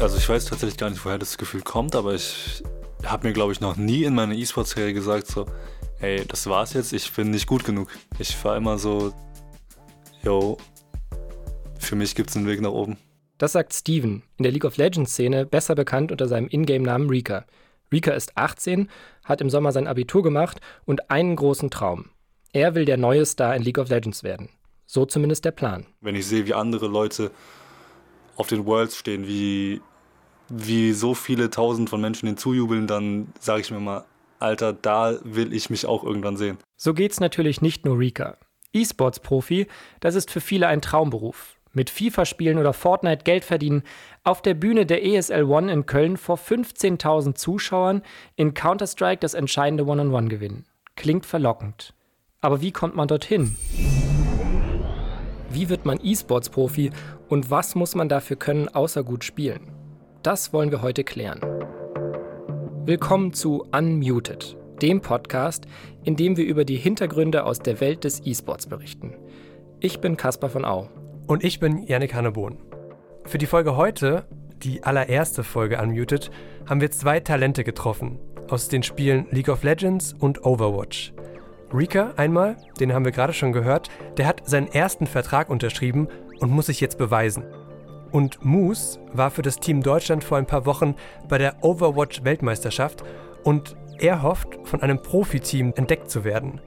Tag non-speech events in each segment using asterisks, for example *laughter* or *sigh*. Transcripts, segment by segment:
Also ich weiß tatsächlich gar nicht, woher das Gefühl kommt, aber ich habe mir, glaube ich, noch nie in meiner E-Sports-Karriere gesagt, so, ey, das war's jetzt, ich bin nicht gut genug. Ich war immer so, yo, für mich gibt's einen Weg nach oben. Das sagt Steven, in der League of Legends-Szene besser bekannt unter seinem Ingame-Namen Rika. Rika ist 18, hat im Sommer sein Abitur gemacht und einen großen Traum. Er will der neue Star in League of Legends werden. So zumindest der Plan. Wenn ich sehe, wie andere Leute auf den Worlds stehen, wie, wie so viele tausend von Menschen hinzujubeln, dann sage ich mir mal, Alter, da will ich mich auch irgendwann sehen. So geht's natürlich nicht nur Rika. E-Sports-Profi, das ist für viele ein Traumberuf mit FIFA spielen oder Fortnite Geld verdienen, auf der Bühne der ESL One in Köln vor 15.000 Zuschauern in Counter-Strike das entscheidende One-on-One gewinnen. Klingt verlockend. Aber wie kommt man dorthin? Wie wird man E-Sports-Profi und was muss man dafür können, außer gut spielen? Das wollen wir heute klären. Willkommen zu Unmuted, dem Podcast, in dem wir über die Hintergründe aus der Welt des E-Sports berichten. Ich bin Caspar von Au. Und ich bin Yannick Hannebohn. Für die Folge heute, die allererste Folge Unmuted, haben wir zwei Talente getroffen aus den Spielen League of Legends und Overwatch. Rika einmal, den haben wir gerade schon gehört, der hat seinen ersten Vertrag unterschrieben und muss sich jetzt beweisen. Und Moose war für das Team Deutschland vor ein paar Wochen bei der Overwatch Weltmeisterschaft und er hofft, von einem Profiteam entdeckt zu werden.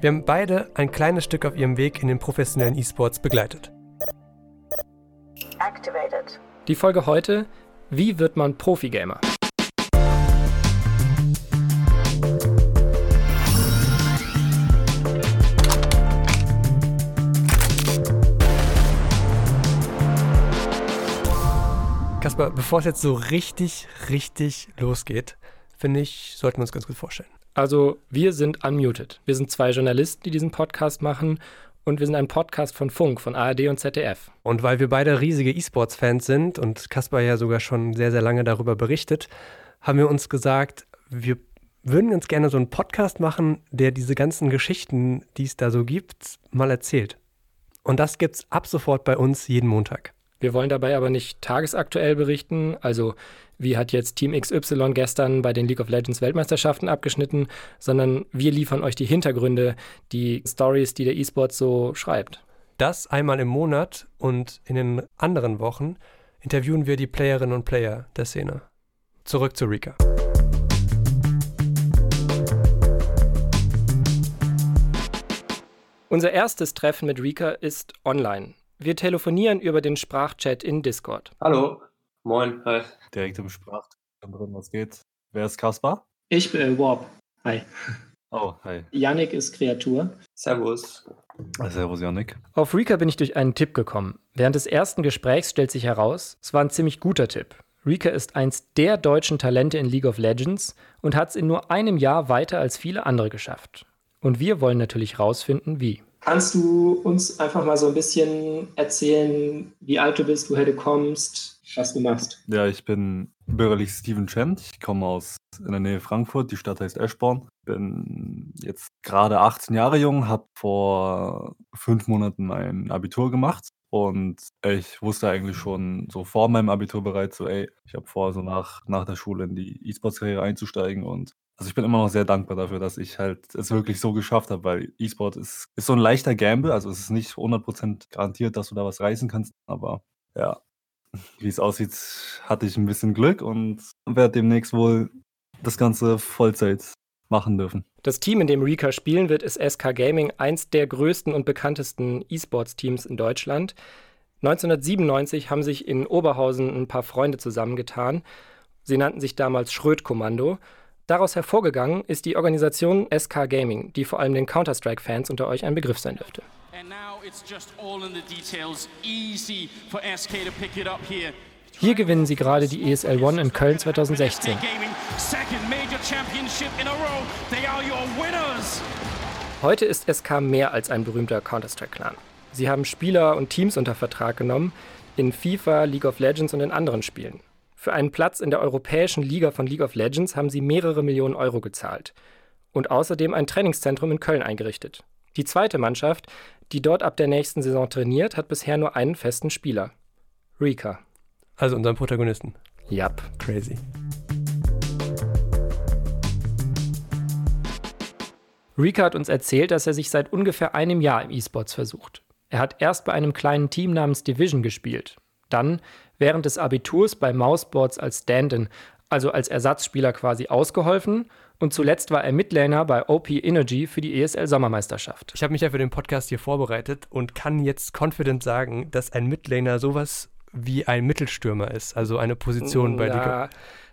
Wir haben beide ein kleines Stück auf ihrem Weg in den professionellen E-Sports begleitet activated. Die Folge heute: Wie wird man Profi-Gamer? Kasper, bevor es jetzt so richtig, richtig losgeht, finde ich, sollten wir uns ganz gut vorstellen. Also, wir sind unmuted. Wir sind zwei Journalisten, die diesen Podcast machen und wir sind ein Podcast von Funk, von ARD und ZDF. Und weil wir beide riesige E-Sports-Fans sind und Kaspar ja sogar schon sehr, sehr lange darüber berichtet, haben wir uns gesagt, wir würden ganz gerne so einen Podcast machen, der diese ganzen Geschichten, die es da so gibt, mal erzählt. Und das gibt's ab sofort bei uns jeden Montag. Wir wollen dabei aber nicht tagesaktuell berichten, also wie hat jetzt Team XY gestern bei den League of Legends Weltmeisterschaften abgeschnitten, sondern wir liefern euch die Hintergründe, die Stories, die der E-Sport so schreibt. Das einmal im Monat und in den anderen Wochen interviewen wir die Playerinnen und Player der Szene. Zurück zu Rika. Unser erstes Treffen mit Rika ist online. Wir telefonieren über den Sprachchat in Discord. Hallo, moin, hi direkt im Sprach drin, was geht. Wer ist Kaspar? Ich bin äh, Warp. Hi. *laughs* Oh, hi. Yannick ist Kreatur. Servus. Ah, servus, Yannick. Auf Rika bin ich durch einen Tipp gekommen. Während des ersten Gesprächs stellt sich heraus, es war ein ziemlich guter Tipp. Rika ist eins der deutschen Talente in League of Legends und hat es in nur einem Jahr weiter als viele andere geschafft. Und wir wollen natürlich rausfinden, wie. Kannst du uns einfach mal so ein bisschen erzählen, wie alt du bist, woher du kommst, was du machst. Ja, ich bin bürgerlich Steven Chent. Ich komme aus in der Nähe Frankfurt. Die Stadt heißt Eschborn. Bin jetzt gerade 18 Jahre jung, habe vor fünf Monaten mein Abitur gemacht. Und ich wusste eigentlich schon so vor meinem Abitur bereits so, ey, ich habe vor, so nach, nach der Schule in die E-Sports-Karriere einzusteigen. Und also ich bin immer noch sehr dankbar dafür, dass ich halt es wirklich so geschafft habe, weil E-Sport ist, ist so ein leichter Gamble. Also es ist nicht 100% garantiert, dass du da was reißen kannst. Aber ja, *laughs* wie es aussieht, hatte ich ein bisschen Glück und werde demnächst wohl das Ganze Vollzeit machen dürfen. Das Team, in dem Rika spielen wird, ist SK Gaming, eins der größten und bekanntesten E-Sports-Teams in Deutschland. 1997 haben sich in Oberhausen ein paar Freunde zusammengetan. Sie nannten sich damals Schröd-Kommando. Daraus hervorgegangen ist die Organisation SK Gaming, die vor allem den Counter-Strike-Fans unter euch ein Begriff sein dürfte. Hier gewinnen sie gerade die ESL One in Köln 2016. Heute ist SK mehr als ein berühmter Counter-Strike-Clan. Sie haben Spieler und Teams unter Vertrag genommen in FIFA, League of Legends und in anderen Spielen. Für einen Platz in der europäischen Liga von League of Legends haben sie mehrere Millionen Euro gezahlt und außerdem ein Trainingszentrum in Köln eingerichtet. Die zweite Mannschaft, die dort ab der nächsten Saison trainiert, hat bisher nur einen festen Spieler. Rika. Also unseren Protagonisten. Yep. Crazy. Rika hat uns erzählt, dass er sich seit ungefähr einem Jahr im E-Sports versucht. Er hat erst bei einem kleinen Team namens Division gespielt. Dann während des Abiturs bei Mouseboards als Stand-in, also als Ersatzspieler quasi ausgeholfen. Und zuletzt war er Midlaner bei OP Energy für die ESL Sommermeisterschaft. Ich habe mich ja für den Podcast hier vorbereitet und kann jetzt confident sagen, dass ein Midlaner sowas wie ein Mittelstürmer ist, also eine Position bei ja,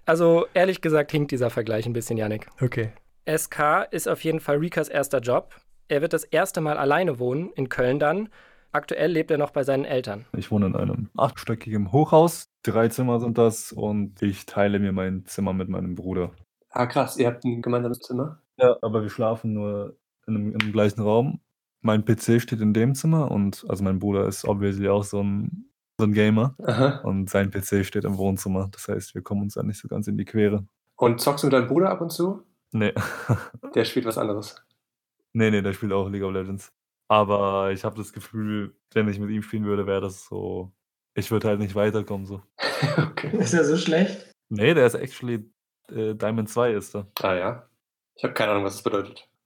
Also ehrlich gesagt hinkt dieser Vergleich ein bisschen, Yannick. Okay. SK ist auf jeden Fall Rikas erster Job. Er wird das erste Mal alleine wohnen, in Köln dann. Aktuell lebt er noch bei seinen Eltern. Ich wohne in einem achtstöckigen Hochhaus. Drei Zimmer sind das und ich teile mir mein Zimmer mit meinem Bruder. Ah, krass. Ihr habt ein gemeinsames Zimmer? Ja, aber wir schlafen nur in einem, im gleichen Raum. Mein PC steht in dem Zimmer und also mein Bruder ist obviously auch so ein, so ein Gamer Aha. und sein PC steht im Wohnzimmer. Das heißt, wir kommen uns da nicht so ganz in die Quere. Und zockst du mit deinem Bruder ab und zu? Nee. Der spielt was anderes. nee, nee, der spielt auch League of Legends. Aber ich habe das Gefühl, wenn ich mit ihm spielen würde, wäre das so. Ich würde halt nicht weiterkommen so. *laughs* okay. Ist ja so schlecht. Nee, der ist actually äh, Diamond 2 ist er. Ah ja. Ich habe keine Ahnung, was das bedeutet. *laughs*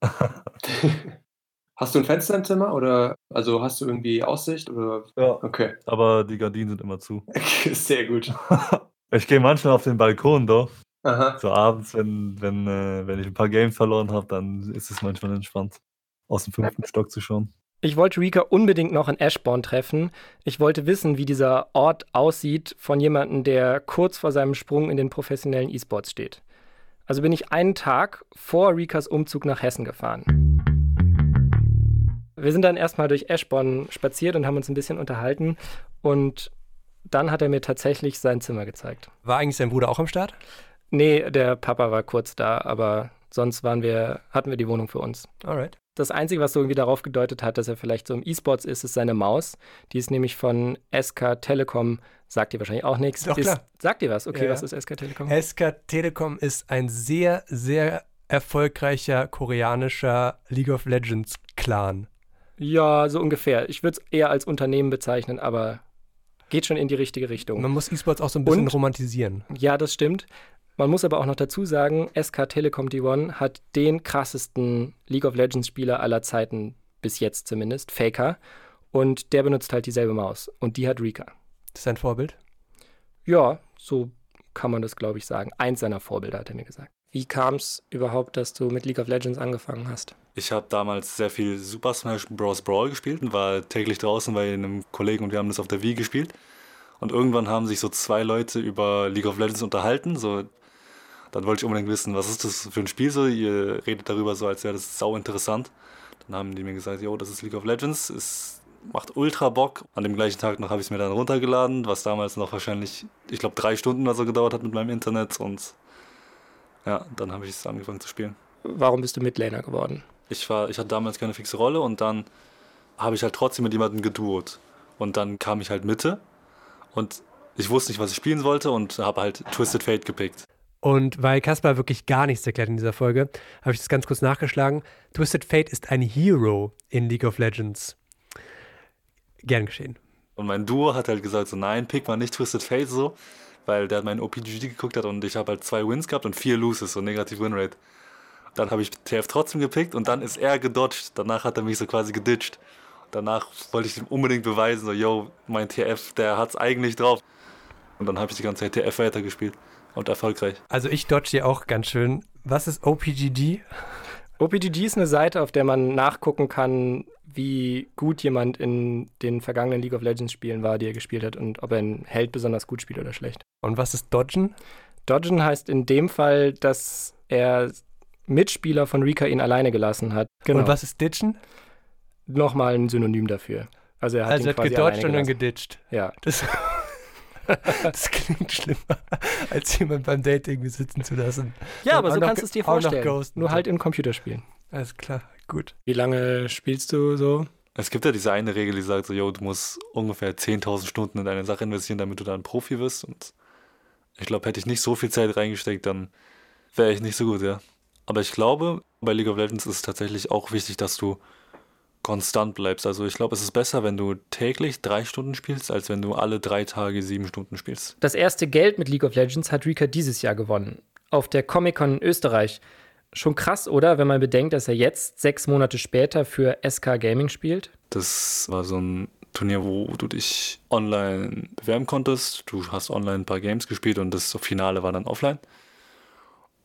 hast du ein Fenster im Zimmer oder also hast du irgendwie Aussicht oder ja, okay. aber die Gardinen sind immer zu. *laughs* Sehr gut. ich gehe manchmal auf den Balkon doch. Aha. So abends, wenn, wenn, äh, wenn ich ein paar Games verloren habe, dann ist es manchmal entspannt, aus dem fünften Stock zu schauen. Ich wollte Rika unbedingt noch in Ashbourne treffen. Ich wollte wissen, wie dieser Ort aussieht von jemandem, der kurz vor seinem Sprung in den professionellen E-Sports steht. Also bin ich einen Tag vor Rikas Umzug nach Hessen gefahren. Wir sind dann erstmal durch Ashbourne spaziert und haben uns ein bisschen unterhalten und dann hat er mir tatsächlich sein Zimmer gezeigt. War eigentlich sein Bruder auch am Start? Nee, der Papa war kurz da, aber sonst waren wir, hatten wir die Wohnung für uns. Alright. Das Einzige, was so irgendwie darauf gedeutet hat, dass er vielleicht so im E-Sports ist, ist seine Maus. Die ist nämlich von SK Telekom, sagt dir wahrscheinlich auch nichts. Doch, ist, klar. Sagt dir was? Okay, Ja, was ist SK Telekom? SK Telekom ist ein sehr, sehr erfolgreicher koreanischer League of Legends Clan. Ja, so ungefähr. Ich würde es eher als Unternehmen bezeichnen, aber geht schon in die richtige Richtung. Man muss E-Sports auch so ein bisschen Und? romantisieren. Ja, das stimmt. Man muss aber auch noch dazu sagen, SK Telekom D1 hat den krassesten League of Legends Spieler aller Zeiten, bis jetzt zumindest, Faker. Und der benutzt halt dieselbe Maus. Und die hat Rika. Das ist ein Vorbild. Ja, so kann man das, glaube ich, sagen. Eins seiner Vorbilder, hat er mir gesagt. Wie kam es überhaupt, dass du mit League of Legends angefangen hast? Ich habe damals sehr viel Super Smash Bros. Brawl gespielt und war täglich draußen bei einem Kollegen und wir haben das auf der Wii gespielt. Und irgendwann haben sich so zwei Leute über League of Legends unterhalten. So, dann wollte ich unbedingt wissen, was ist das für ein Spiel so? Ihr redet darüber so, als wäre das sau interessant. Dann haben die mir gesagt, jo, das ist League of Legends, es macht ultra Bock. An dem gleichen Tag noch habe ich es mir dann runtergeladen, was damals noch wahrscheinlich, ich glaube, drei Stunden oder so gedauert hat mit meinem Internet. Und ja, dann habe ich es angefangen zu spielen. Warum bist du Midlaner geworden? Ich, war, ich hatte damals keine fixe Rolle und dann habe ich halt trotzdem mit jemandem geduot. Und dann kam ich halt Mitte und ich wusste nicht, was ich spielen sollte und habe halt Twisted Fate gepickt. Und weil Kaspar wirklich gar nichts erklärt in dieser Folge, habe ich das ganz kurz nachgeschlagen. Twisted Fate ist ein Hero in League of Legends. Gern geschehen. Und mein Duo hat halt gesagt, so nein, pick mal nicht Twisted Fate so, weil der meinen OPGG geguckt hat und ich habe halt zwei Wins gehabt und vier Loses, so negativ Winrate. Dann habe ich TF trotzdem gepickt und dann ist er gedodged. Danach hat er mich so quasi geditcht. Danach wollte ich ihm unbedingt beweisen, so, yo, mein TF, der hat's eigentlich drauf. Und dann habe ich die ganze Zeit TF weitergespielt und erfolgreich. Also ich dodge hier auch ganz schön. Was ist OPGG? OPGG ist eine Seite, auf der man nachgucken kann, wie gut jemand in den vergangenen League of Legends Spielen war, die er gespielt hat und ob er einen Held besonders gut spielt oder schlecht. Und was ist Dodgen? Dodgen heißt in dem Fall, dass er Mitspieler von Rika ihn alleine gelassen hat. Und was ist Ditchen? Nochmal ein Synonym dafür. Also er hat Also ihn er hat quasi gedodged und dann geditcht. Ja. Das, *laughs* das klingt schlimmer, als jemand beim Date irgendwie sitzen zu lassen. ja, aber so noch kannst du es dir auch noch vorstellen. Nur halt in Computerspielen. Alles klar, gut. Wie lange spielst du so? Es gibt ja diese eine Regel, die sagt so, yo, du musst ungefähr 10.000 Stunden in deine Sache investieren, damit du da ein Profi wirst. Und ich glaube, hätte ich nicht so viel Zeit reingesteckt, dann wäre ich nicht so gut, ja. Aber ich glaube, bei League of Legends ist es tatsächlich auch wichtig, dass du konstant bleibst. Also ich glaube, es ist besser, wenn du täglich drei Stunden spielst, als wenn du alle drei Tage sieben Stunden spielst. Das erste Geld mit League of Legends hat Rika dieses Jahr gewonnen. Auf der Comic-Con in Österreich. Schon krass, oder? Wenn man bedenkt, dass er jetzt sechs Monate später für SK Gaming spielt. Das war so ein Turnier, wo du dich online bewerben konntest. Du hast online ein paar Games gespielt und das Finale war dann offline.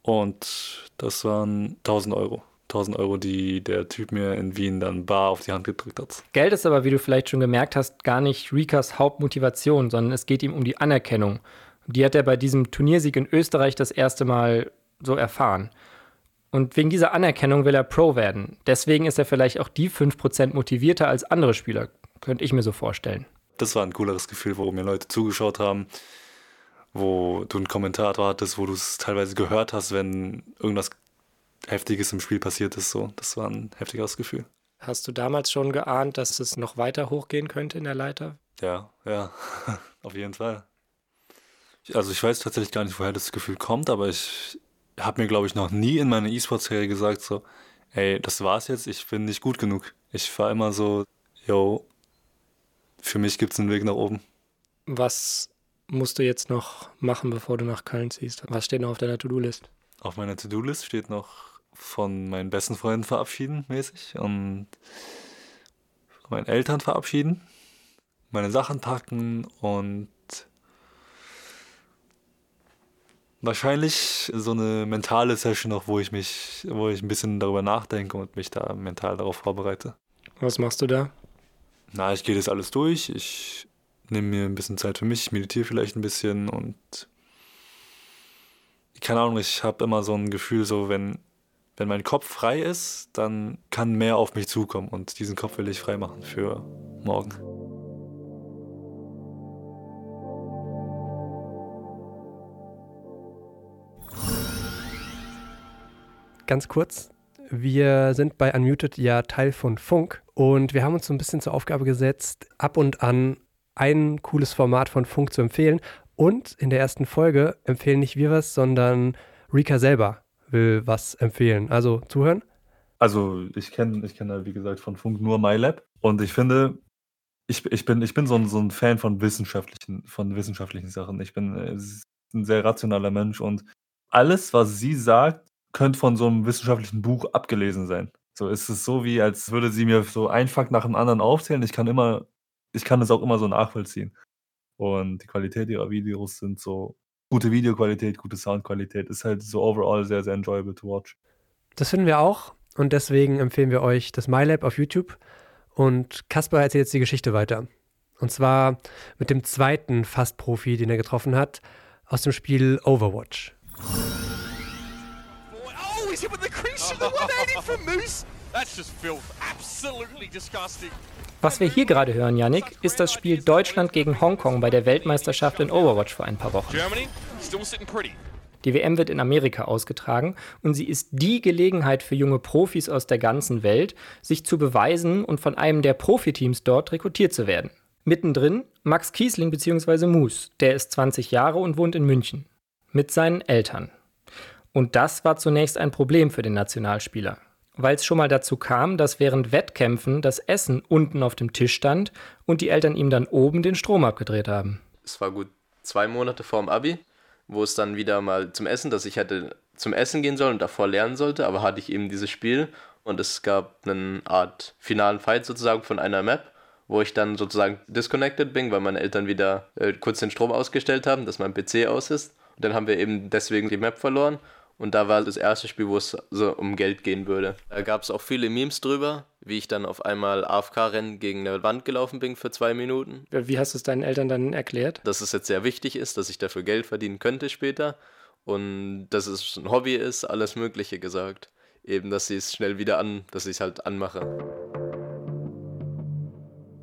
Und das waren 1000 Euro. 1000 Euro, die der Typ mir in Wien dann bar auf die Hand gedrückt hat. Geld ist aber, wie du vielleicht schon gemerkt hast, gar nicht Rikas Hauptmotivation, sondern es geht ihm um die Anerkennung. Die hat er bei diesem Turniersieg in Österreich das erste Mal so erfahren. Und wegen dieser Anerkennung will er Pro werden. Deswegen ist er vielleicht auch die 5% motivierter als andere Spieler, könnte ich mir so vorstellen. Das war ein cooleres Gefühl, wo mir Leute zugeschaut haben, wo du einen Kommentator hattest, wo du es teilweise gehört hast, wenn irgendwas Heftiges im Spiel passiert ist. So, das war ein heftiges Gefühl. Hast du damals schon geahnt, dass es noch weiter hochgehen könnte in der Leiter? Ja, ja, *laughs* auf jeden Fall. Also ich weiß tatsächlich gar nicht, woher das Gefühl kommt, aber ich habe mir, glaube ich, noch nie in meiner E-Sports-Serie gesagt, so, ey, das war's jetzt, ich bin nicht gut genug. Ich war immer so, yo, für mich gibt es einen Weg nach oben. Was musst du jetzt noch machen, bevor du nach Köln ziehst? Was steht noch auf deiner To-Do-List? Auf meiner To-Do-List steht noch von meinen besten Freunden verabschieden, mäßig, und von meinen Eltern verabschieden, meine Sachen packen und wahrscheinlich so eine mentale Session noch, wo ich mich, wo ich ein bisschen darüber nachdenke und mich da mental darauf vorbereite. Was machst du da? Na, ich gehe das alles durch. Ich nehme mir ein bisschen Zeit für mich, ich meditiere vielleicht ein bisschen und keine Ahnung, ich habe immer so ein Gefühl, so wenn, wenn mein Kopf frei ist, dann kann mehr auf mich zukommen und diesen Kopf will ich frei machen für morgen. Ganz kurz, wir sind bei Unmuted ja Teil von Funk und wir haben uns so ein bisschen zur Aufgabe gesetzt, ab und an ein cooles Format von Funk zu empfehlen. Und in der ersten Folge empfehlen nicht wir was, sondern Rika selber will was empfehlen. Also zuhören. Also ich kenne, ich kenne wie gesagt von Funk nur MyLab und ich finde, ich, ich bin, ich bin so ein, so ein Fan von wissenschaftlichen, von wissenschaftlichen Sachen. Ich bin äh, ein sehr rationaler Mensch und alles, was sie sagt, könnte von so einem wissenschaftlichen Buch abgelesen sein. So ist es so, wie als würde sie mir so ein Fakt nach dem anderen aufzählen. Ich kann immer, ich kann es auch immer so nachvollziehen. Und die Qualität ihrer Videos sind so gute Videoqualität, gute Soundqualität. Ist halt so overall sehr, sehr enjoyable to watch. Das finden wir auch und deswegen empfehlen wir euch das MyLab auf YouTube. Und Kasper erzählt jetzt die Geschichte weiter. Und zwar mit dem zweiten Fast-Profi, den er getroffen hat, aus dem Spiel Overwatch. Oh, he's hit with the crease of the 180 from Moose. That's just filth. Absolutely disgusting. Was wir hier gerade hören, Yannick, ist das Spiel Deutschland gegen Hongkong bei der Weltmeisterschaft in Overwatch vor ein paar Wochen. Die WM wird in Amerika ausgetragen und sie ist die Gelegenheit für junge Profis aus der ganzen Welt, sich zu beweisen und von einem der Profiteams dort rekrutiert zu werden. Mittendrin Max Kiesling bzw. Moose, der ist 20 Jahre und wohnt in München. Mit seinen Eltern. Und das war zunächst ein Problem für den Nationalspieler weil es schon mal dazu kam, dass während Wettkämpfen das Essen unten auf dem Tisch stand und die Eltern ihm dann oben den Strom abgedreht haben. Es war gut zwei Monate vorm Abi, wo es dann wieder mal zum Essen, dass ich hätte zum Essen gehen sollen und davor lernen sollte, aber hatte ich eben dieses Spiel und es gab eine Art finalen Fight sozusagen von einer Map, wo ich dann sozusagen disconnected bin, weil meine Eltern wieder äh, kurz den Strom ausgestellt haben, dass mein PC aus ist. Und dann haben wir eben deswegen die Map verloren und da war das erste Spiel, wo es so um Geld gehen würde. Da gab es auch viele Memes drüber, wie ich dann auf einmal AFK-Rennen gegen eine Wand gelaufen bin für zwei Minuten. Wie hast du es deinen Eltern dann erklärt? Dass es jetzt sehr wichtig ist, dass ich dafür Geld verdienen könnte später und dass es ein Hobby ist, alles Mögliche gesagt. Eben, dass sie es schnell wieder an, dass ich es halt anmache.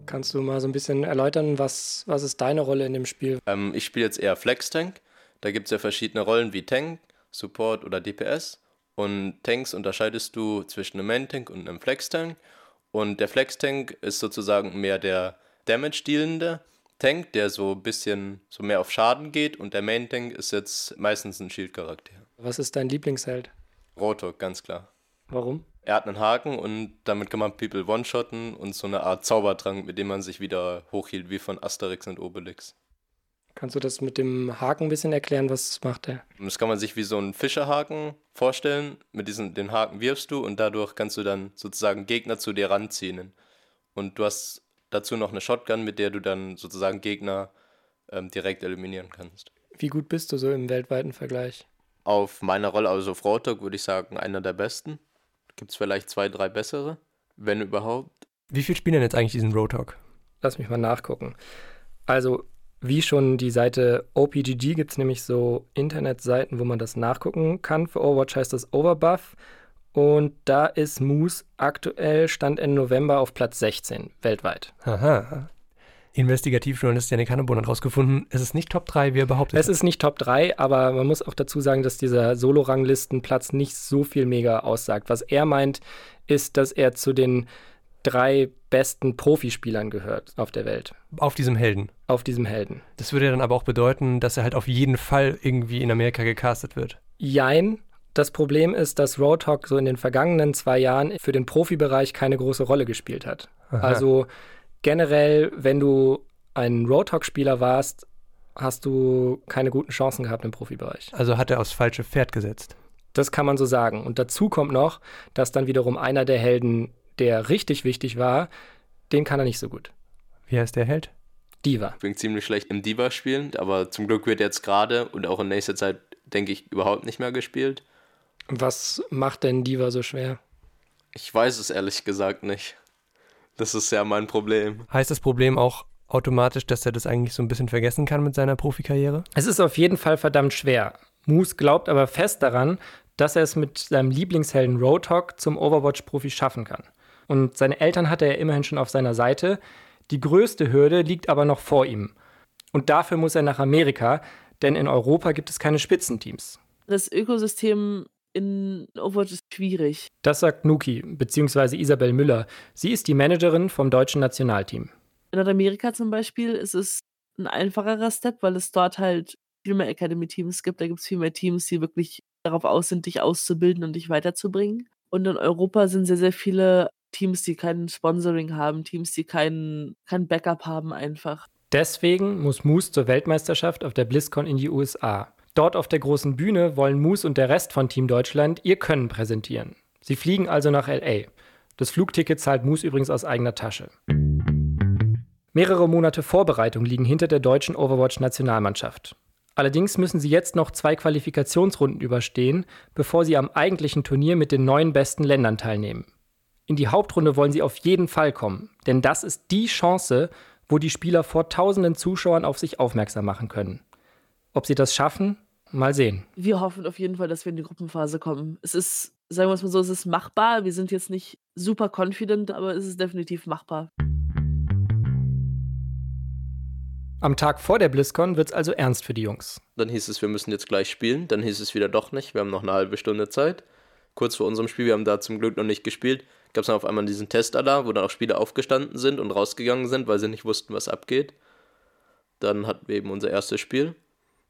Kannst du mal so ein bisschen erläutern, was, was ist deine Rolle in dem Spiel? Ähm, ich spiele jetzt eher Flex-Tank. Da gibt es ja verschiedene Rollen wie Tank, Support oder DPS. Und Tanks unterscheidest du zwischen einem Main-Tank und einem Flex-Tank. Und der Flex-Tank ist sozusagen mehr der Damage-dealende Tank, der so ein bisschen so mehr auf Schaden geht. Und der Main-Tank ist jetzt meistens ein Shield-Charakter. Was ist dein Lieblingsheld? Rotok, ganz klar. Warum? Er hat einen Haken und damit kann man People one-shotten und so eine Art Zaubertrank, mit dem man sich wieder hochhielt, wie von Asterix und Obelix. Kannst du das mit dem Haken ein bisschen erklären? Was macht der? Das kann man sich wie so einen Fischerhaken vorstellen. Mit diesem den Haken wirfst du und dadurch kannst du dann sozusagen Gegner zu dir ranziehen. Und du hast dazu noch eine Shotgun, mit der du dann sozusagen Gegner ähm, direkt eliminieren kannst. Wie gut bist du so im weltweiten Vergleich? Auf meiner Rolle, also auf Rotok, würde ich sagen, einer der besten. Gibt es vielleicht zwei, drei bessere, wenn überhaupt. Wie viel spielen denn jetzt eigentlich diesen Roadhog? Lass mich mal nachgucken. Also, wie schon die Seite OPGG gibt es nämlich so Internetseiten, wo man das nachgucken kann. Für Overwatch heißt das Overbuff. Und da ist Moose aktuell, Stand Ende November, auf Platz 16 weltweit. Aha. Investigativjournalist Janik Hanneborn hat herausgefunden, es ist nicht Top 3, wie er behauptet. Es ist nicht Top 3, aber man muss auch dazu sagen, dass dieser Solo-Ranglistenplatz nicht so viel mega aussagt. Was er meint, ist, dass er zu den drei besten Profispielern gehört auf der Welt. Auf diesem Helden. Auf diesem Helden. Das würde dann aber auch bedeuten, dass er halt auf jeden Fall irgendwie in Amerika gecastet wird. Jein. Das Problem ist, dass Roadhog so in den vergangenen zwei Jahren für den Profibereich keine große Rolle gespielt hat. Aha. Also generell, wenn du ein Roadhog-Spieler warst, hast du keine guten Chancen gehabt im Profibereich. Also hat er aufs falsche Pferd gesetzt. Das kann man so sagen. Und dazu kommt noch, dass dann wiederum einer der Helden, der richtig wichtig war, den kann er nicht so gut. Wie heißt der Held? Diva. Ich bin ziemlich schlecht im Diva spielen, aber zum Glück wird jetzt gerade und auch in nächster Zeit, denke ich, überhaupt nicht mehr gespielt. Was macht denn Diva so schwer? Ich weiß es ehrlich gesagt nicht. Das ist ja mein Problem. Heißt das Problem auch automatisch, dass er das eigentlich so ein bisschen vergessen kann mit seiner Profikarriere? Es ist auf jeden Fall verdammt schwer. Moose glaubt aber fest daran, dass er es mit seinem Lieblingshelden Roadhog zum Overwatch-Profi schaffen kann. Und seine Eltern hatte er immerhin schon auf seiner Seite. Die größte Hürde liegt aber noch vor ihm. Und dafür muss er nach Amerika, denn in Europa gibt es keine Spitzenteams. Das Ökosystem in Overwatch ist schwierig. Das sagt Nuki, beziehungsweise Isabel Müller. Sie ist die Managerin vom deutschen Nationalteam. In Nordamerika zum Beispiel ist es ein einfacherer Step, weil es dort halt viel mehr Academy-Teams gibt. Da gibt es viel mehr Teams, die wirklich darauf aus sind, dich auszubilden und dich weiterzubringen. Und in Europa sind sehr, sehr viele Teams, die kein Sponsoring haben, Teams, die kein, kein Backup haben einfach. Deswegen muss Moose zur Weltmeisterschaft auf der BlizzCon in die USA. Dort auf der großen Bühne wollen Moose und der Rest von Team Deutschland ihr Können präsentieren. Sie fliegen also nach LA. Das Flugticket zahlt Moose übrigens aus eigener Tasche. Mehrere Monate Vorbereitung liegen hinter der deutschen Overwatch-Nationalmannschaft. Allerdings müssen sie jetzt noch zwei Qualifikationsrunden überstehen, bevor sie am eigentlichen Turnier mit den neun besten Ländern teilnehmen. In die Hauptrunde wollen sie auf jeden Fall kommen, denn das ist die Chance, wo die Spieler vor tausenden Zuschauern auf sich aufmerksam machen können. Ob sie das schaffen, mal sehen. Wir hoffen auf jeden Fall, dass wir in die Gruppenphase kommen. Es ist, sagen wir es mal so, es ist machbar. Wir sind jetzt nicht super confident, aber es ist definitiv machbar. Am Tag vor der BlizzCon wird es also ernst für die Jungs. Dann hieß es, wir müssen jetzt gleich spielen. Dann hieß es wieder doch nicht. Wir haben noch eine halbe Stunde Zeit. Kurz vor unserem Spiel, wir haben da zum Glück noch nicht gespielt, gab es dann auf einmal diesen Testalarm, wo dann auch Spieler aufgestanden sind und rausgegangen sind, weil sie nicht wussten, was abgeht. Dann hatten wir eben unser erstes Spiel,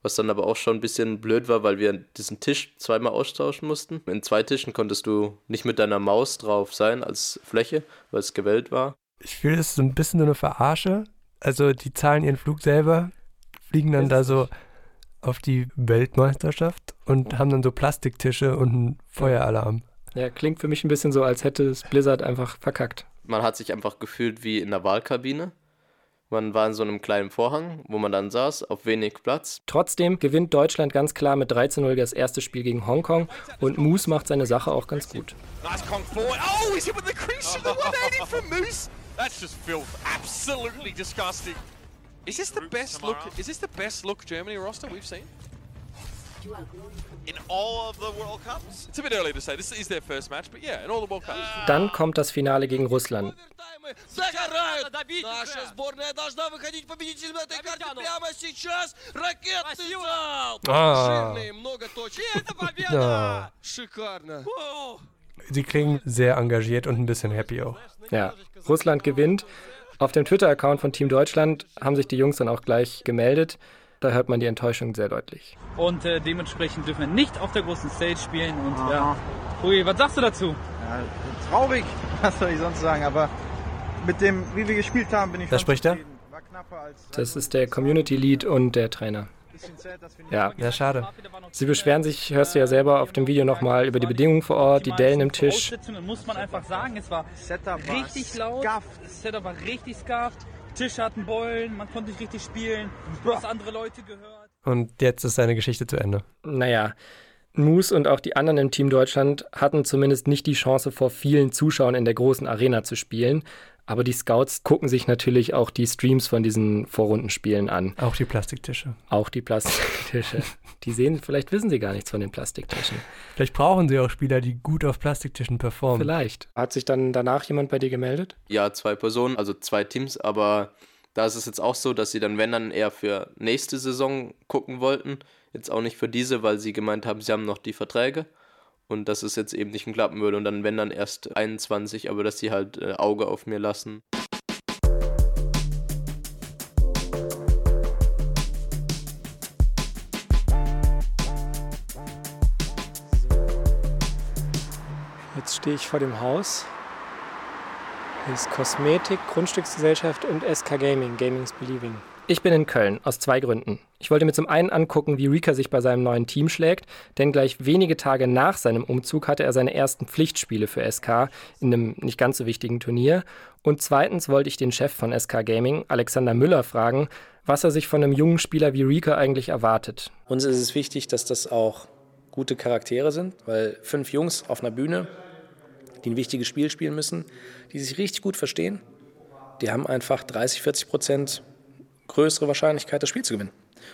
was dann aber auch schon ein bisschen blöd war, weil wir diesen Tisch zweimal austauschen mussten. In zwei Tischen konntest du nicht mit deiner Maus drauf sein als Fläche, weil es gewählt war. Ich fühle, das ist so ein bisschen so eine Verarsche. Also die zahlen ihren Flug selber, fliegen dann da so auf die Weltmeisterschaft und haben dann so Plastiktische und einen Feueralarm. Ja, klingt für mich ein bisschen so, als hätte es Blizzard einfach verkackt. Man hat sich einfach gefühlt wie in der Wahlkabine. Man war in so einem kleinen Vorhang, wo man dann saß, auf wenig Platz. Trotzdem gewinnt Deutschland ganz klar mit 13-0 das erste Spiel gegen Hongkong und Moose macht seine Sache auch ganz gut. Nice Kong forward. Oh, he's hit with the crease to the 180 from Moose. That's just filth. Absolutely disgusting. Is this the best look? Is this the best look Germany roster we've seen? in all of the World Cups. It's a bit early to say. This is their first match, but yeah, in all the World Cups. Dann kommt das Finale gegen Russland. Ah. Ja. Sie klingen sehr engagiert und ein bisschen happy auch. Ja, Russland gewinnt. Auf dem Twitter-Account von Team Deutschland haben sich die Jungs dann auch gleich gemeldet da hört man die Enttäuschung sehr deutlich. Und äh, dementsprechend dürfen wir nicht auf der großen Stage spielen. Und Aha. ja, Ui, was sagst du dazu? Ja, traurig, *laughs* was soll ich sonst sagen, aber mit dem, wie wir gespielt haben, bin ich Da spricht er? Das ist der Community Lead und der Trainer. Ja. ja, schade. Sie beschweren sich, hörst du ja selber auf dem Video nochmal, über die Bedingungen vor Ort, die Dellen im Tisch. muss man einfach sagen, es war richtig laut, das Setup war richtig scuffed, Tische hatten Beulen, man konnte nicht richtig spielen, du hast andere Leute gehört. Und jetzt ist seine Geschichte zu Ende. Naja, Moose und auch die anderen im Team Deutschland hatten zumindest nicht die Chance, vor vielen Zuschauern in der großen Arena zu spielen. Aber die Scouts gucken sich natürlich auch die Streams von diesen Vorrundenspielen an. Auch die Plastiktische. Auch die Plastiktische. *laughs* die sehen, vielleicht wissen sie gar nichts von den Plastiktischen. Vielleicht brauchen sie auch Spieler, die gut auf Plastiktischen performen. Vielleicht. Hat sich dann danach jemand bei dir gemeldet? Ja, zwei Personen, also zwei Teams, aber da ist es jetzt auch so, dass sie dann, wenn dann eher für nächste Saison gucken wollten. Jetzt auch nicht für diese, weil sie gemeint haben, sie haben noch die Verträge und dass es jetzt eben nicht klappen würde und dann wenn dann erst 21, aber dass sie halt äh, Auge auf mir lassen. Jetzt stehe ich vor dem Haus. Hier ist Kosmetik, Grundstücksgesellschaft und SK Gaming, Gaming's Believing. Ich bin in Köln, aus zwei Gründen. Ich wollte mir zum einen angucken, wie Rika sich bei seinem neuen Team schlägt, denn gleich wenige Tage nach seinem Umzug hatte er seine ersten Pflichtspiele für SK in einem nicht ganz so wichtigen Turnier. Und zweitens wollte ich den Chef von SK Gaming, Alexander Müller, fragen, was er sich von einem jungen Spieler wie Rika eigentlich erwartet. Uns ist es wichtig, dass das auch gute Charaktere sind, weil fünf Jungs auf einer Bühne, die ein wichtiges Spiel spielen müssen, die sich richtig gut verstehen, die haben einfach 30, 40 Prozent größere Wahrscheinlichkeit, das Spiel zu gewinnen.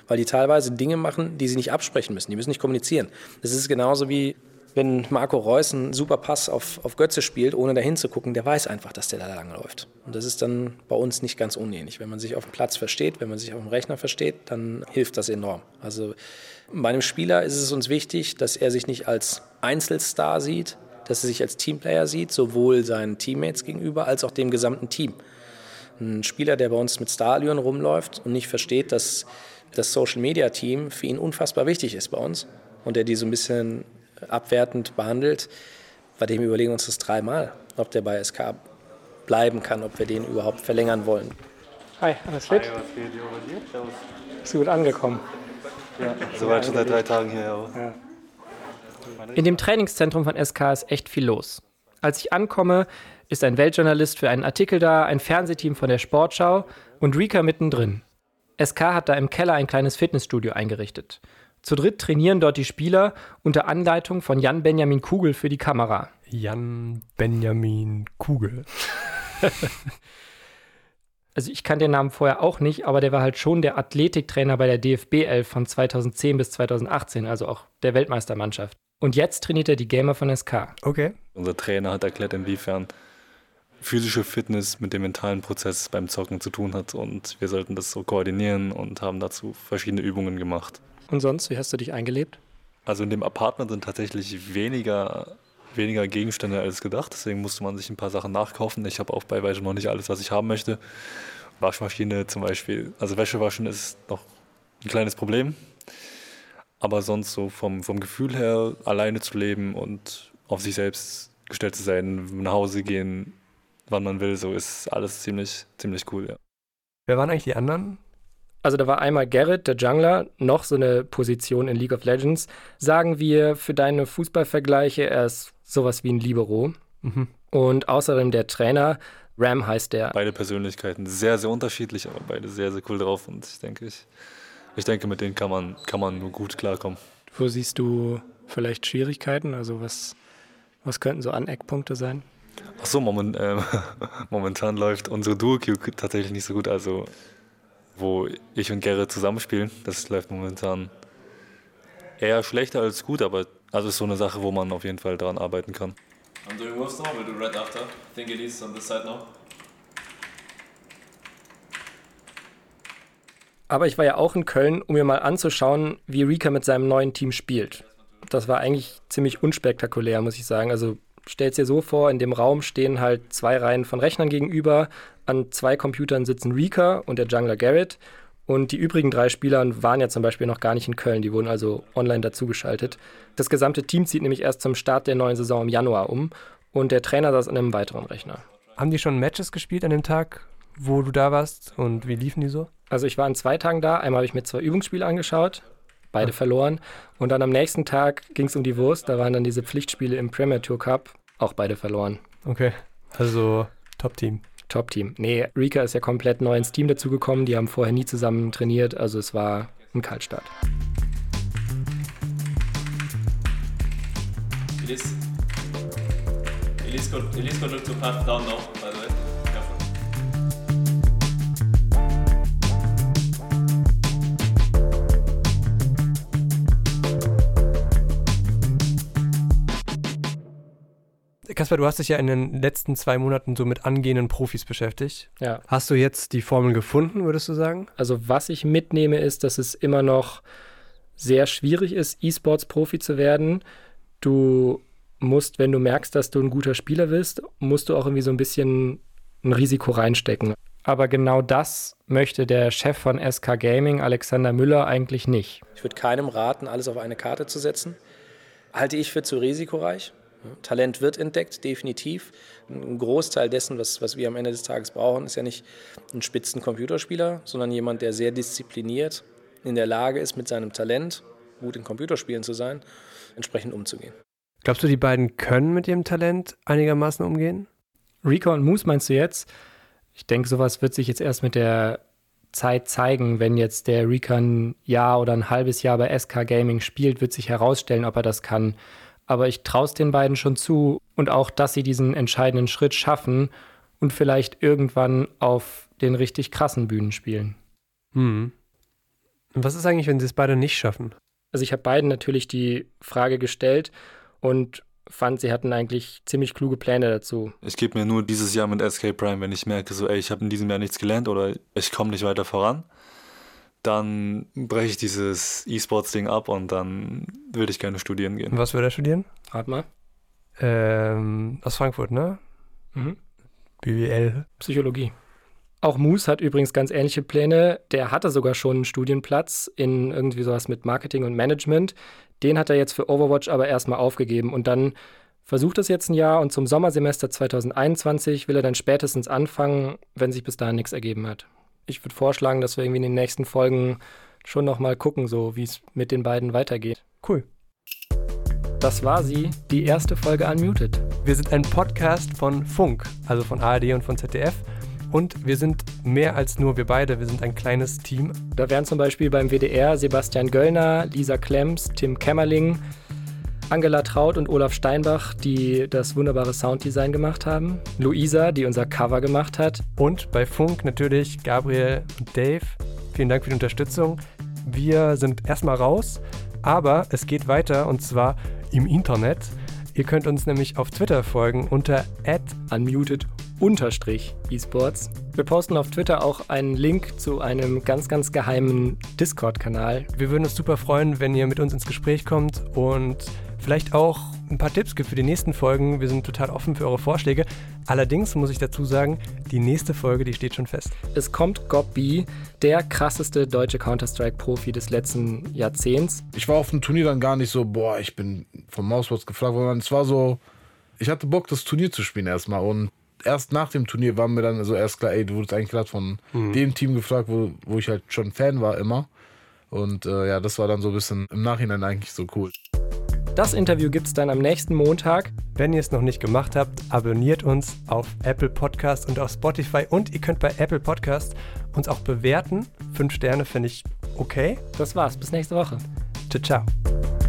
Weil die teilweise Dinge machen, die sie nicht absprechen müssen. Die müssen nicht kommunizieren. Das ist genauso wie wenn Marco Reus einen super Pass auf, auf Götze spielt, ohne dahin zu gucken, der weiß einfach, dass der da lang läuft. Und das ist dann bei uns nicht ganz unähnlich. Wenn man sich auf dem Platz versteht, wenn man sich auf dem Rechner versteht, dann hilft das enorm. Also bei einem Spieler ist es uns wichtig, dass er sich nicht als Einzelstar sieht, dass er sich als Teamplayer sieht, sowohl seinen Teammates gegenüber als auch dem gesamten Team. Ein Spieler, der bei uns mit Stadion rumläuft und nicht versteht, dass das Social Media Team für ihn unfassbar wichtig ist bei uns und der die so ein bisschen abwertend behandelt, bei dem überlegen wir uns das dreimal, ob der bei SK bleiben kann, ob wir den überhaupt verlängern wollen. Hi, alles fit? Hi, was geht? Bist du gut angekommen? Ja, soweit schon seit drei Tagen hier. Ja. In dem Trainingszentrum von SK ist echt viel los. Als ich ankomme, ist ein Weltjournalist für einen Artikel da, ein Fernsehteam von der Sportschau und Rika mittendrin. SK hat da im Keller ein kleines Fitnessstudio eingerichtet. Zu dritt trainieren dort die Spieler unter Anleitung von Jan Benjamin Kugel für die Kamera. Jan Benjamin Kugel. *laughs* also ich kannte den Namen vorher auch nicht, aber der war halt schon der Athletiktrainer bei der DFB 11 von 2010 bis 2018, also auch der Weltmeistermannschaft. Und jetzt trainiert er die Gamer von SK. Okay. Unser Trainer hat erklärt, inwiefern physische Fitness mit dem mentalen Prozess beim Zocken zu tun hat. Und wir sollten das so koordinieren und haben dazu verschiedene Übungen gemacht. Und sonst, wie hast du dich eingelebt? Also in dem Apartment sind tatsächlich weniger, weniger Gegenstände als gedacht. Deswegen musste man sich ein paar Sachen nachkaufen. Ich habe auch bei weitem noch nicht alles, was ich haben möchte. Waschmaschine zum Beispiel. Also Wäsche waschen ist noch ein kleines Problem. Aber sonst so vom, vom Gefühl her, alleine zu leben und auf sich selbst gestellt zu sein, nach Hause gehen, wann man will, so ist alles ziemlich, ziemlich cool, ja. Wer waren eigentlich die anderen? Also da war einmal Garrett, der Jungler, noch so eine Position in League of Legends. Sagen wir für deine Fußballvergleiche, er ist sowas wie ein Libero. Mhm. Und außerdem der Trainer, Ram heißt der. Beide Persönlichkeiten sehr, sehr unterschiedlich, aber beide sehr, sehr cool drauf. Und ich denke, ich ich denke, mit denen kann man, kann man nur gut klarkommen. Wo siehst du vielleicht Schwierigkeiten? Also was, was könnten so Aneckpunkte sein? Ach so, moment, äh, *laughs* momentan läuft unsere Duo-Queue tatsächlich nicht so gut. Also wo ich und Gerrit zusammenspielen, das läuft momentan eher schlechter als gut, aber also ist so eine Sache, wo man auf jeden Fall daran arbeiten kann. I'm doing wolves now, we'll do red after. I think it is on this side now. Aber ich war ja auch in Köln, um mir mal anzuschauen, wie Rika mit seinem neuen Team spielt. Das war eigentlich ziemlich unspektakulär, muss ich sagen. Also stell's dir so vor, in dem Raum stehen halt zwei Reihen von Rechnern gegenüber. An zwei Computern sitzen Rika und der Jungler Garrett. Und die übrigen drei Spieler waren ja zum Beispiel noch gar nicht in Köln, die wurden also online dazugeschaltet. Das gesamte Team zieht nämlich erst zum Start der neuen Saison im Januar um und der Trainer saß an einem weiteren Rechner. Haben die schon Matches gespielt an dem Tag, wo du da warst und wie liefen die so? Also ich war an zwei Tagen da, einmal habe ich mir zwei Übungsspiele angeschaut, beide ja. verloren und dann am nächsten Tag ging es um die Wurst, da waren dann diese Pflichtspiele im Premier Tour Cup, auch beide verloren. Okay, also Top-Team. Top-Team. Nee, Rika ist ja komplett neu ins Team dazugekommen. Die haben vorher nie zusammen trainiert. Also es war ein Kaltstart. Elise, Elise, got, Elise got look to path down now, by the way. Kasper, du hast dich ja in den letzten zwei Monaten so mit angehenden Profis beschäftigt. Ja. Hast du jetzt die Formel gefunden, würdest du sagen? Also, was ich mitnehme, ist, dass es immer noch sehr schwierig ist, E-Sports-Profi zu werden. Du musst, wenn du merkst, dass du ein guter Spieler bist, musst du auch irgendwie so ein bisschen ein Risiko reinstecken. Aber genau das möchte der Chef von SK Gaming, Alexander Müller, eigentlich nicht. Ich würde keinem raten, alles auf eine Karte zu setzen. Halte ich für zu risikoreich. Talent wird entdeckt, definitiv. Ein Großteil dessen, was, was wir am Ende des Tages brauchen, ist ja nicht ein spitzen Computerspieler, sondern jemand, der sehr diszipliniert in der Lage ist, mit seinem Talent, gut in Computerspielen zu sein, entsprechend umzugehen. Glaubst du, die beiden können mit ihrem Talent einigermaßen umgehen? Rika und Moose meinst du jetzt? Ich denke, sowas wird sich jetzt erst mit der Zeit zeigen. Wenn jetzt der Rika ein Jahr oder ein halbes Jahr bei SK Gaming spielt, wird sich herausstellen, ob er das kann aber ich traue es den beiden schon zu und auch, dass sie diesen entscheidenden Schritt schaffen und vielleicht irgendwann auf den richtig krassen Bühnen spielen. Hm. Und was ist eigentlich, wenn sie es beide nicht schaffen? Also ich habe beiden natürlich die Frage gestellt und fand, sie hatten eigentlich ziemlich kluge Pläne dazu. Ich gebe mir nur dieses Jahr mit SK Prime, wenn ich merke, so, ey, ich habe in diesem Jahr nichts gelernt oder ich komme nicht weiter voran dann breche ich dieses E-Sports-Ding ab und dann würde ich gerne studieren gehen. Was würde er studieren? Rat mal. Ähm, aus Frankfurt, ne? Mhm. BWL. Psychologie. Auch Moose hat übrigens ganz ähnliche Pläne. Der hatte sogar schon einen Studienplatz in irgendwie sowas mit Marketing und Management. Den hat er jetzt für Overwatch aber erstmal aufgegeben und dann versucht es jetzt ein Jahr und zum Sommersemester 2021 will er dann spätestens anfangen, wenn sich bis dahin nichts ergeben hat ich würde vorschlagen, dass wir irgendwie in den nächsten Folgen schon nochmal gucken, so wie es mit den beiden weitergeht. Cool. Das war sie, die erste Folge Unmuted. Wir sind ein Podcast von Funk, also von ARD und von ZDF. Und wir sind mehr als nur wir beide, wir sind ein kleines Team. Da wären zum Beispiel beim WDR Sebastian Göllner, Lisa Klemms, Tim Kämmerling, Angela Traut und Olaf Steinbach, die das wunderbare Sounddesign gemacht haben. Luisa, die unser Cover gemacht hat. Und bei Funk natürlich Gabriel und Dave. Vielen Dank für die Unterstützung. Wir sind erstmal raus, aber es geht weiter und zwar im Internet. Ihr könnt uns nämlich auf Twitter folgen unter unmuted-esports. Wir posten auf Twitter auch einen Link zu einem ganz, ganz geheimen Discord-Kanal. Wir würden uns super freuen, wenn ihr mit uns ins Gespräch kommt und vielleicht auch ein paar Tipps gibt für die nächsten Folgen. Wir sind total offen für eure Vorschläge. Allerdings muss ich dazu sagen, die nächste Folge, die steht schon fest. Es kommt Gobby, der krasseste deutsche Counter-Strike-Profi des letzten Jahrzehnts. Ich war auf dem Turnier dann gar nicht so, boah, ich bin vom Mausbots gefragt, sondern es war so, ich hatte Bock, das Turnier zu spielen erstmal und erst nach dem Turnier war mir dann so erst klar, ey, du wurdest eigentlich gerade von mhm. dem Team gefragt, wo, wo ich halt schon Fan war immer. Und äh, ja, das war dann so ein bisschen im Nachhinein eigentlich so cool. Das Interview gibt es dann am nächsten Montag. Wenn ihr es noch nicht gemacht habt, abonniert uns auf Apple Podcast und auf Spotify und ihr könnt bei Apple Podcast uns auch bewerten. Fünf Sterne finde ich okay. Das war's. Bis nächste Woche. Ciao, ciao.